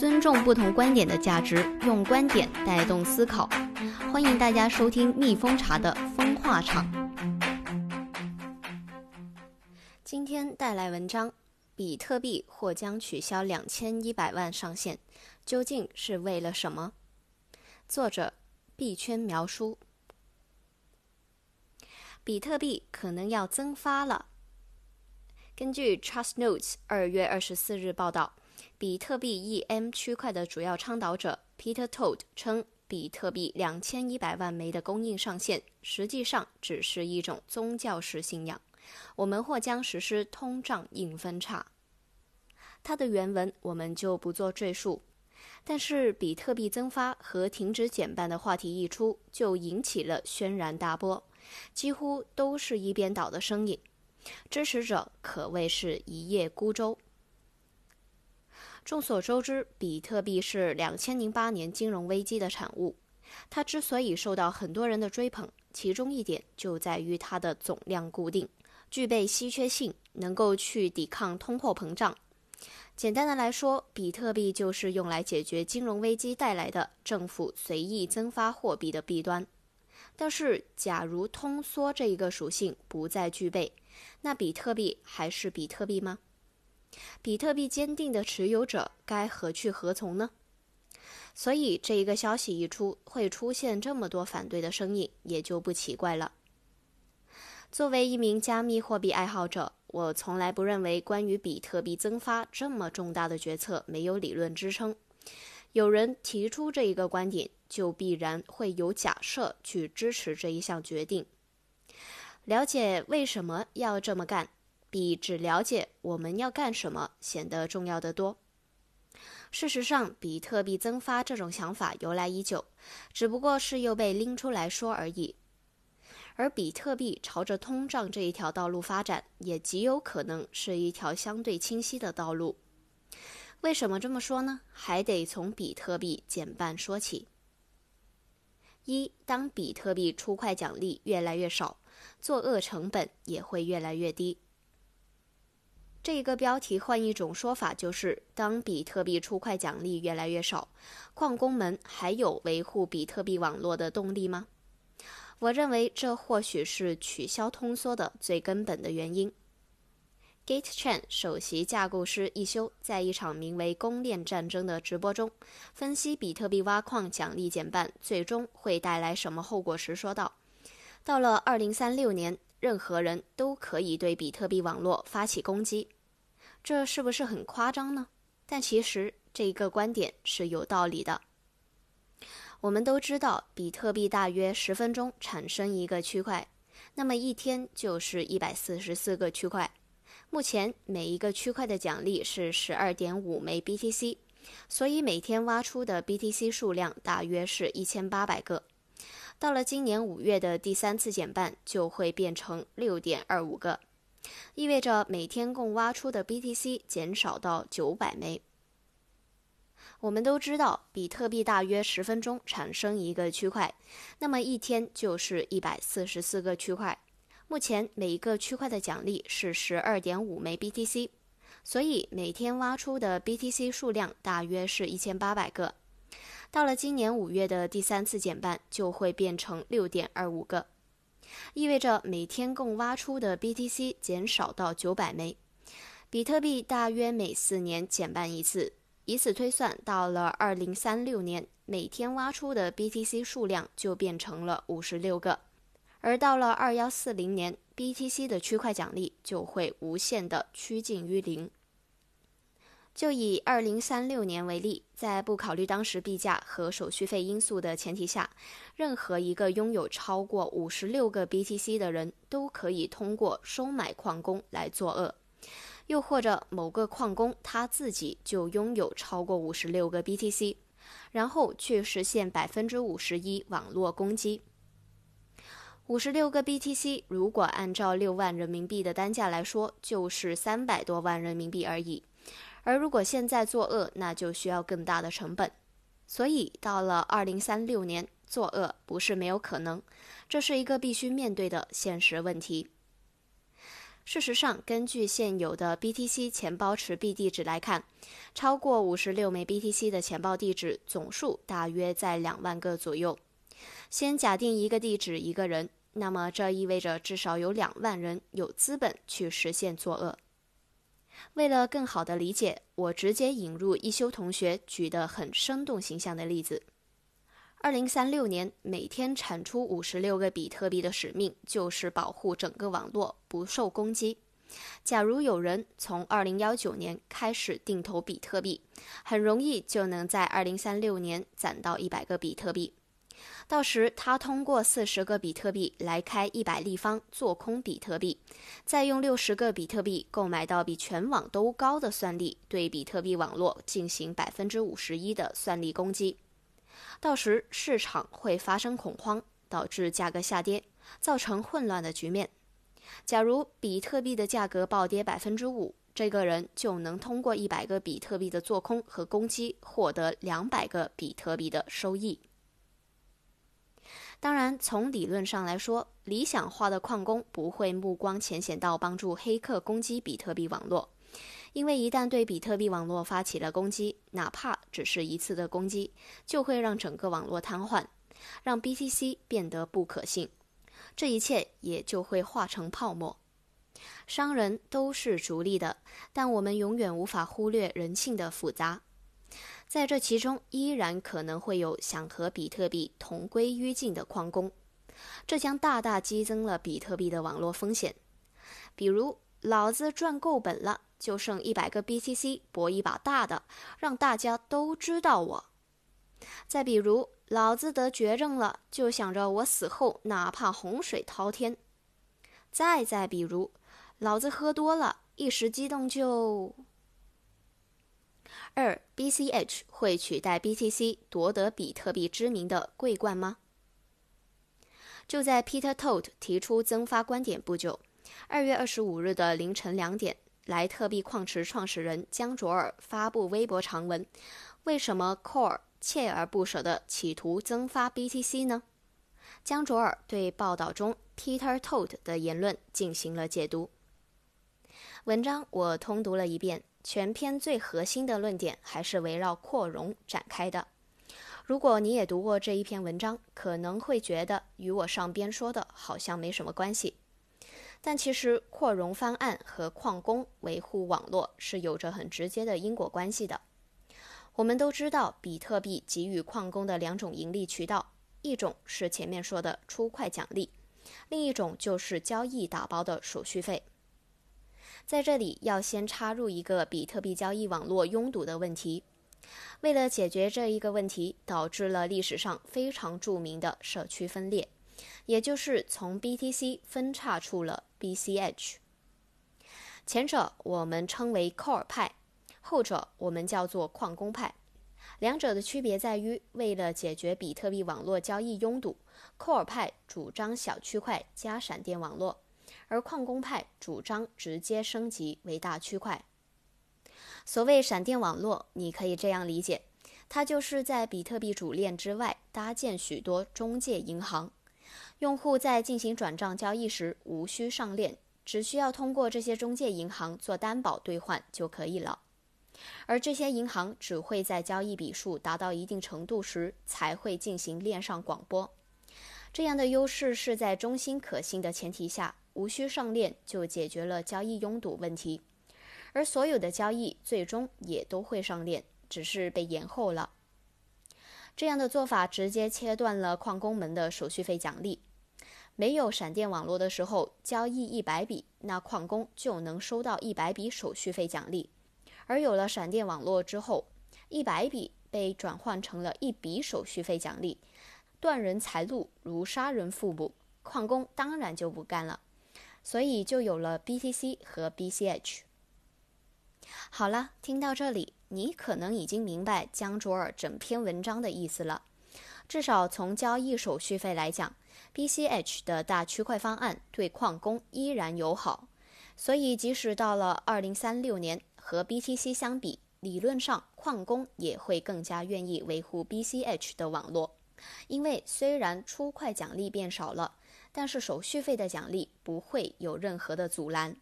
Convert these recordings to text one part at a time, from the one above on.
尊重不同观点的价值，用观点带动思考。欢迎大家收听蜜蜂茶的风化场。今天带来文章：比特币或将取消两千一百万上限，究竟是为了什么？作者：币圈描书。比特币可能要增发了。根据 Trust Notes 二月二十四日报道，比特币 EM 区块的主要倡导者 Peter Todd 称，比特币两千一百万枚的供应上限实际上只是一种宗教式信仰。我们或将实施通胀硬分叉。他的原文我们就不做赘述。但是，比特币增发和停止减半的话题一出，就引起了轩然大波，几乎都是一边倒的声音。支持者可谓是一叶孤舟。众所周知，比特币是两千零八年金融危机的产物。它之所以受到很多人的追捧，其中一点就在于它的总量固定，具备稀缺性，能够去抵抗通货膨胀。简单的来说，比特币就是用来解决金融危机带来的政府随意增发货币的弊端。但是，假如通缩这一个属性不再具备，那比特币还是比特币吗？比特币坚定的持有者该何去何从呢？所以，这一个消息一出，会出现这么多反对的声音，也就不奇怪了。作为一名加密货币爱好者，我从来不认为关于比特币增发这么重大的决策没有理论支撑。有人提出这一个观点，就必然会有假设去支持这一项决定。了解为什么要这么干，比只了解我们要干什么显得重要的多。事实上，比特币增发这种想法由来已久，只不过是又被拎出来说而已。而比特币朝着通胀这一条道路发展，也极有可能是一条相对清晰的道路。为什么这么说呢？还得从比特币减半说起。一，当比特币出块奖励越来越少，作恶成本也会越来越低。这一个标题换一种说法就是：当比特币出块奖励越来越少，矿工们还有维护比特币网络的动力吗？我认为这或许是取消通缩的最根本的原因。Gate Chen 首席架构师一休在一场名为“公链战争”的直播中，分析比特币挖矿奖励减半最终会带来什么后果时说道：“到了2036年，任何人都可以对比特币网络发起攻击。这是不是很夸张呢？但其实这一个观点是有道理的。我们都知道，比特币大约十分钟产生一个区块，那么一天就是一百四十四个区块。”目前每一个区块的奖励是十二点五枚 BTC，所以每天挖出的 BTC 数量大约是一千八百个。到了今年五月的第三次减半，就会变成六点二五个，意味着每天共挖出的 BTC 减少到九百枚。我们都知道，比特币大约十分钟产生一个区块，那么一天就是一百四十四个区块。目前每一个区块的奖励是十二点五枚 BTC，所以每天挖出的 BTC 数量大约是一千八百个。到了今年五月的第三次减半，就会变成六点二五个，意味着每天共挖出的 BTC 减少到九百枚。比特币大约每四年减半一次，以此推算，到了二零三六年，每天挖出的 BTC 数量就变成了五十六个。而到了二幺四零年，BTC 的区块奖励就会无限的趋近于零。就以二零三六年为例，在不考虑当时币价和手续费因素的前提下，任何一个拥有超过五十六个 BTC 的人都可以通过收买矿工来作恶，又或者某个矿工他自己就拥有超过五十六个 BTC，然后去实现百分之五十一网络攻击。五十六个 BTC，如果按照六万人民币的单价来说，就是三百多万人民币而已。而如果现在作恶，那就需要更大的成本。所以到了二零三六年，作恶不是没有可能，这是一个必须面对的现实问题。事实上，根据现有的 BTC 钱包持币地址来看，超过五十六枚 BTC 的钱包地址总数大约在两万个左右。先假定一个地址一个人，那么这意味着至少有两万人有资本去实现作恶。为了更好的理解，我直接引入一休同学举的很生动形象的例子。二零三六年，每天产出五十六个比特币的使命就是保护整个网络不受攻击。假如有人从二零幺九年开始定投比特币，很容易就能在二零三六年攒到一百个比特币。到时他通过四十个比特币来开一百立方做空比特币，再用六十个比特币购买到比全网都高的算力，对比特币网络进行百分之五十一的算力攻击。到时市场会发生恐慌，导致价格下跌，造成混乱的局面。假如比特币的价格暴跌百分之五，这个人就能通过一百个比特币的做空和攻击，获得两百个比特币的收益。当然，从理论上来说，理想化的矿工不会目光浅显到帮助黑客攻击比特币网络。因为一旦对比特币网络发起了攻击，哪怕只是一次的攻击，就会让整个网络瘫痪，让 BTC 变得不可信，这一切也就会化成泡沫。商人都是逐利的，但我们永远无法忽略人性的复杂，在这其中依然可能会有想和比特币同归于尽的矿工，这将大大激增了比特币的网络风险。比如，老子赚够本了。就剩一百个 BTC 搏一把大的，让大家都知道我。再比如，老子得绝症了，就想着我死后哪怕洪水滔天。再再比如，老子喝多了，一时激动就……二 BCH 会取代 BTC 夺得比特币知名的桂冠吗？就在 Peter Todd 提出增发观点不久，二月二十五日的凌晨两点。莱特币矿池创始人江卓尔发布微博长文：“为什么 Core 锲而不舍地企图增发 BTC 呢？”江卓尔对报道中 Peter Todd 的言论进行了解读。文章我通读了一遍，全篇最核心的论点还是围绕扩容展开的。如果你也读过这一篇文章，可能会觉得与我上边说的好像没什么关系。但其实扩容方案和矿工维护网络是有着很直接的因果关系的。我们都知道，比特币给予矿工的两种盈利渠道，一种是前面说的出块奖励，另一种就是交易打包的手续费。在这里要先插入一个比特币交易网络拥堵的问题。为了解决这一个问题，导致了历史上非常著名的社区分裂。也就是从 BTC 分叉出了 BCH，前者我们称为 Core 派，后者我们叫做矿工派。两者的区别在于，为了解决比特币网络交易拥堵，Core 派主张小区块加闪电网络，而矿工派主张直接升级为大区块。所谓闪电网络，你可以这样理解，它就是在比特币主链之外搭建许多中介银行。用户在进行转账交易时无需上链，只需要通过这些中介银行做担保兑换就可以了。而这些银行只会在交易笔数达到一定程度时才会进行链上广播。这样的优势是在中心可信的前提下，无需上链就解决了交易拥堵问题。而所有的交易最终也都会上链，只是被延后了。这样的做法直接切断了矿工们的手续费奖励。没有闪电网络的时候，交易一百笔，那矿工就能收到一百笔手续费奖励；而有了闪电网络之后，一百笔被转换成了一笔手续费奖励，断人财路如杀人父母，矿工当然就不干了，所以就有了 BTC 和 BCH。好了，听到这里，你可能已经明白江卓尔整篇文章的意思了，至少从交易手续费来讲。BCH 的大区块方案对矿工依然友好，所以即使到了2036年，和 BTC 相比，理论上矿工也会更加愿意维护 BCH 的网络，因为虽然出块奖励变少了，但是手续费的奖励不会有任何的阻拦。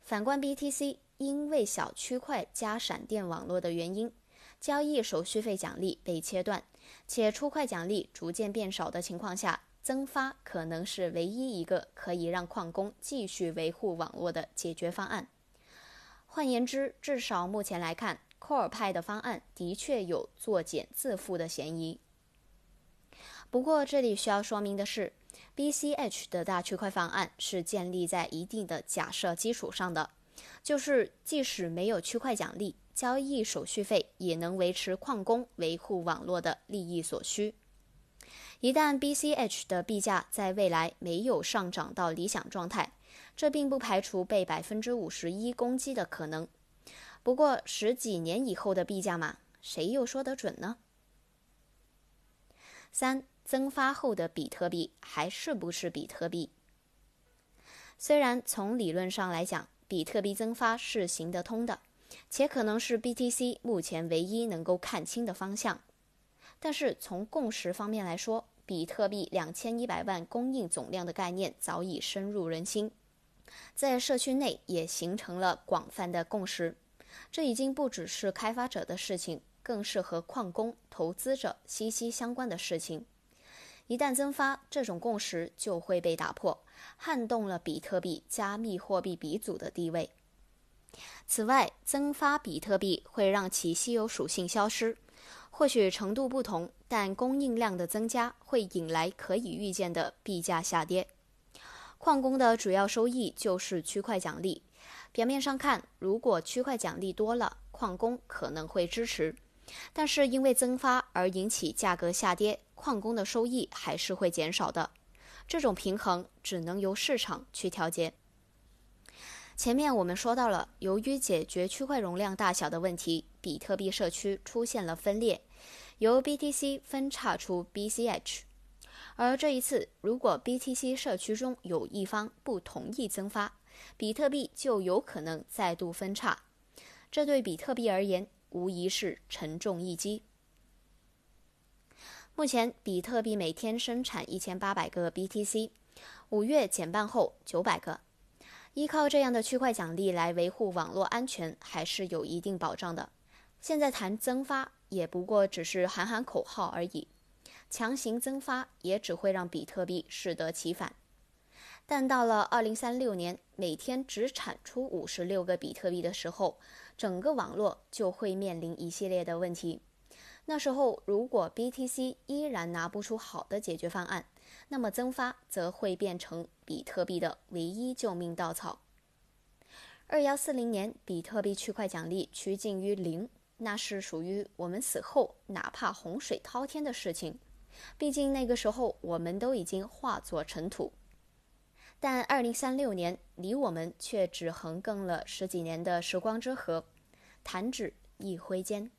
反观 BTC，因为小区块加闪电网络的原因，交易手续费奖励被切断，且出块奖励逐渐变少的情况下，增发可能是唯一一个可以让矿工继续维护网络的解决方案。换言之，至少目前来看，Core 派的方案的确有作茧自缚的嫌疑。不过，这里需要说明的是，BCH 的大区块方案是建立在一定的假设基础上的，就是即使没有区块奖励，交易手续费也能维持矿工维护网络的利益所需。一旦 BCH 的币价在未来没有上涨到理想状态，这并不排除被百分之五十一攻击的可能。不过，十几年以后的币价嘛，谁又说得准呢？三。增发后的比特币还是不是比特币？虽然从理论上来讲，比特币增发是行得通的，且可能是 BTC 目前唯一能够看清的方向，但是从共识方面来说，比特币两千一百万供应总量的概念早已深入人心，在社区内也形成了广泛的共识。这已经不只是开发者的事情，更是和矿工、投资者息息相关的事情。一旦增发，这种共识就会被打破，撼动了比特币加密货币鼻祖的地位。此外，增发比特币会让其稀有属性消失，或许程度不同，但供应量的增加会引来可以预见的币价下跌。矿工的主要收益就是区块奖励，表面上看，如果区块奖励多了，矿工可能会支持，但是因为增发而引起价格下跌。矿工的收益还是会减少的，这种平衡只能由市场去调节。前面我们说到了，由于解决区块容量大小的问题，比特币社区出现了分裂，由 BTC 分叉出 BCH。而这一次，如果 BTC 社区中有一方不同意增发，比特币就有可能再度分叉，这对比特币而言无疑是沉重一击。目前，比特币每天生产一千八百个 BTC，五月减半后九百个。依靠这样的区块奖励来维护网络安全，还是有一定保障的。现在谈增发，也不过只是喊喊口号而已。强行增发，也只会让比特币适得其反。但到了二零三六年，每天只产出五十六个比特币的时候，整个网络就会面临一系列的问题。那时候，如果 BTC 依然拿不出好的解决方案，那么增发则会变成比特币的唯一救命稻草。二幺四零年，比特币区块奖励趋近于零，那是属于我们死后哪怕洪水滔天的事情。毕竟那个时候我们都已经化作尘土。但二零三六年离我们却只横亘了十几年的时光之河，弹指一挥间。